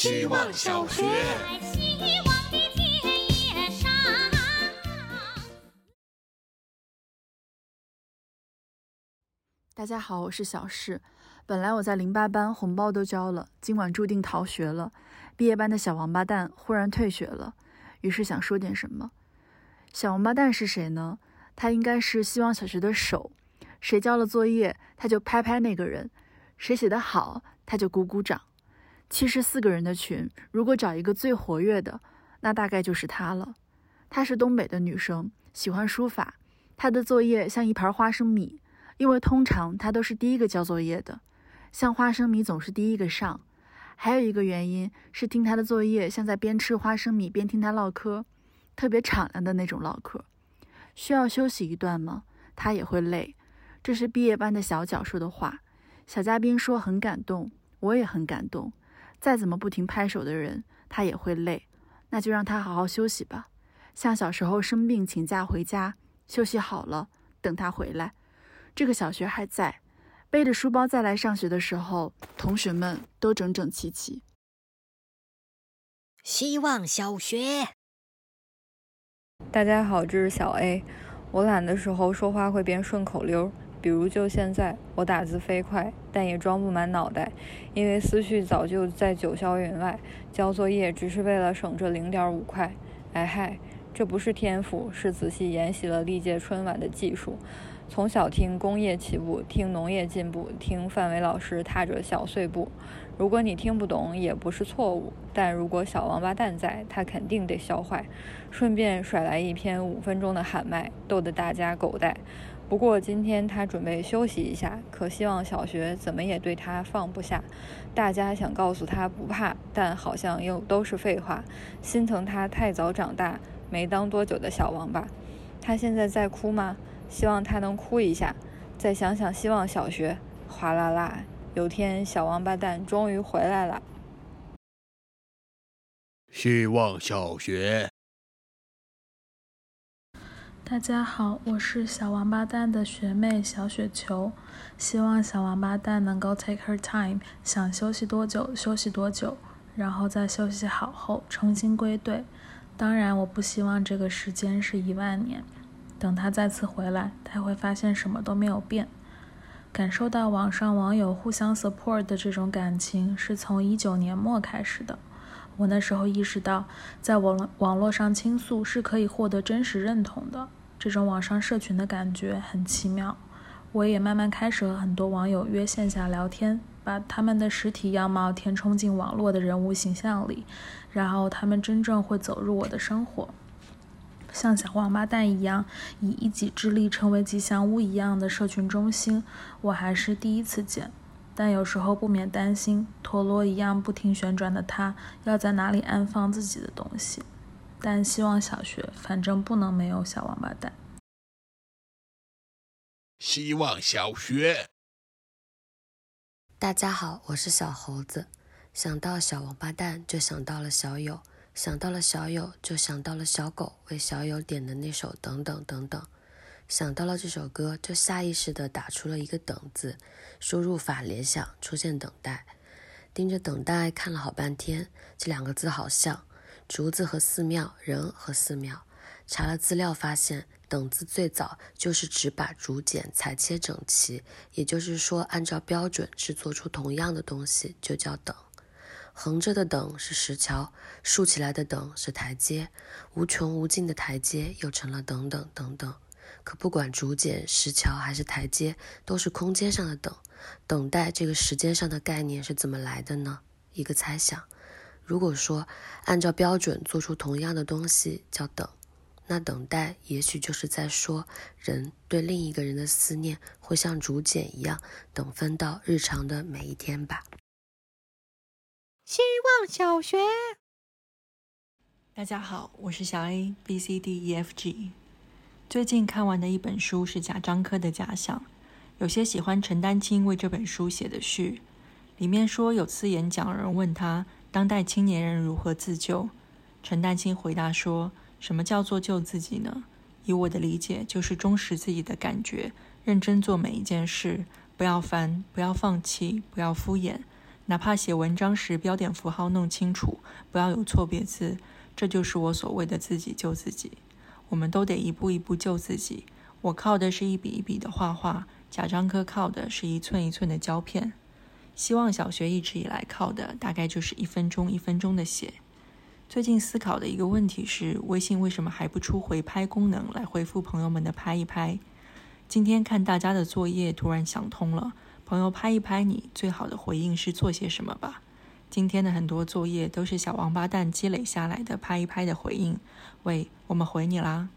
希望小学。大家好，我是小世。本来我在零八班红包都交了，今晚注定逃学了。毕业班的小王八蛋忽然退学了，于是想说点什么。小王八蛋是谁呢？他应该是希望小学的手，谁交了作业，他就拍拍那个人；谁写的好，他就鼓鼓掌。七十四个人的群，如果找一个最活跃的，那大概就是她了。她是东北的女生，喜欢书法。她的作业像一盘花生米，因为通常她都是第一个交作业的，像花生米总是第一个上。还有一个原因是听她的作业像在边吃花生米边听她唠嗑，特别敞亮的那种唠嗑。需要休息一段吗？她也会累。这是毕业班的小角说的话。小嘉宾说很感动，我也很感动。再怎么不停拍手的人，他也会累，那就让他好好休息吧。像小时候生病请假回家，休息好了，等他回来。这个小学还在，背着书包再来上学的时候，同学们都整整齐齐。希望小学。大家好，这是小 A。我懒的时候说话会变顺口溜，比如就现在，我打字飞快，但也装不满脑袋，因为思绪早就在九霄云外。交作业只是为了省这零点五块。哎嗨，这不是天赋，是仔细研习了历届春晚的技术。从小听工业起步，听农业进步，听范伟老师踏着小碎步。如果你听不懂，也不是错误。但如果小王八蛋在，他肯定得笑坏。顺便甩来一篇五分钟的喊麦，逗得大家狗带。不过今天他准备休息一下，可希望小学怎么也对他放不下。大家想告诉他不怕，但好像又都是废话。心疼他太早长大，没当多久的小王八。他现在在哭吗？希望他能哭一下。再想想希望小学，哗啦啦。有天小王八蛋终于回来了。希望小学。大家好，我是小王八蛋的学妹小雪球，希望小王八蛋能够 take her time，想休息多久休息多久，然后在休息好后重新归队。当然，我不希望这个时间是一万年。等他再次回来，他会发现什么都没有变。感受到网上网友互相 support 的这种感情，是从一九年末开始的。我那时候意识到，在网网络上倾诉是可以获得真实认同的。这种网上社群的感觉很奇妙。我也慢慢开始和很多网友约线下聊天，把他们的实体样貌填充进网络的人物形象里，然后他们真正会走入我的生活。像小王八蛋一样以一己之力成为吉祥物一样的社群中心，我还是第一次见。但有时候不免担心，陀螺一样不停旋转的它，要在哪里安放自己的东西？但希望小学，反正不能没有小王八蛋。希望小学。大家好，我是小猴子。想到小王八蛋，就想到了小友；想到了小友，就想到了小狗为小友点的那首等等等等。想到了这首歌，就下意识地打出了一个“等”字，输入法联想出现等待，盯着等待看了好半天，这两个字好像。竹子和寺庙，人和寺庙。查了资料发现，等字最早就是指把竹简裁切整齐，也就是说，按照标准制作出同样的东西就叫等。横着的等是石桥，竖起来的等是台阶，无穷无尽的台阶又成了等等等等。可不管竹简、石桥还是台阶，都是空间上的等。等待这个时间上的概念是怎么来的呢？一个猜想。如果说按照标准做出同样的东西叫等，那等待也许就是在说人对另一个人的思念会像竹简一样等分到日常的每一天吧。希望小学。大家好，我是小 A B C D E F G。最近看完的一本书是贾樟柯的《假想》，有些喜欢陈丹青为这本书写的序，里面说有次演讲人问他。当代青年人如何自救？陈丹青回答说：“什么叫做救自己呢？以我的理解，就是忠实自己的感觉，认真做每一件事，不要烦，不要放弃，不要敷衍。哪怕写文章时标点符号弄清楚，不要有错别字，这就是我所谓的自己救自己。我们都得一步一步救自己。我靠的是一笔一笔的画画，贾樟柯靠的是一寸一寸的胶片。希望小学一直以来靠的大概就是一分钟一分钟的写。最近思考的一个问题是，微信为什么还不出回拍功能来回复朋友们的拍一拍？今天看大家的作业，突然想通了，朋友拍一拍你，最好的回应是做些什么吧。今天的很多作业都是小王八蛋积累下来的拍一拍的回应。喂，我们回你啦。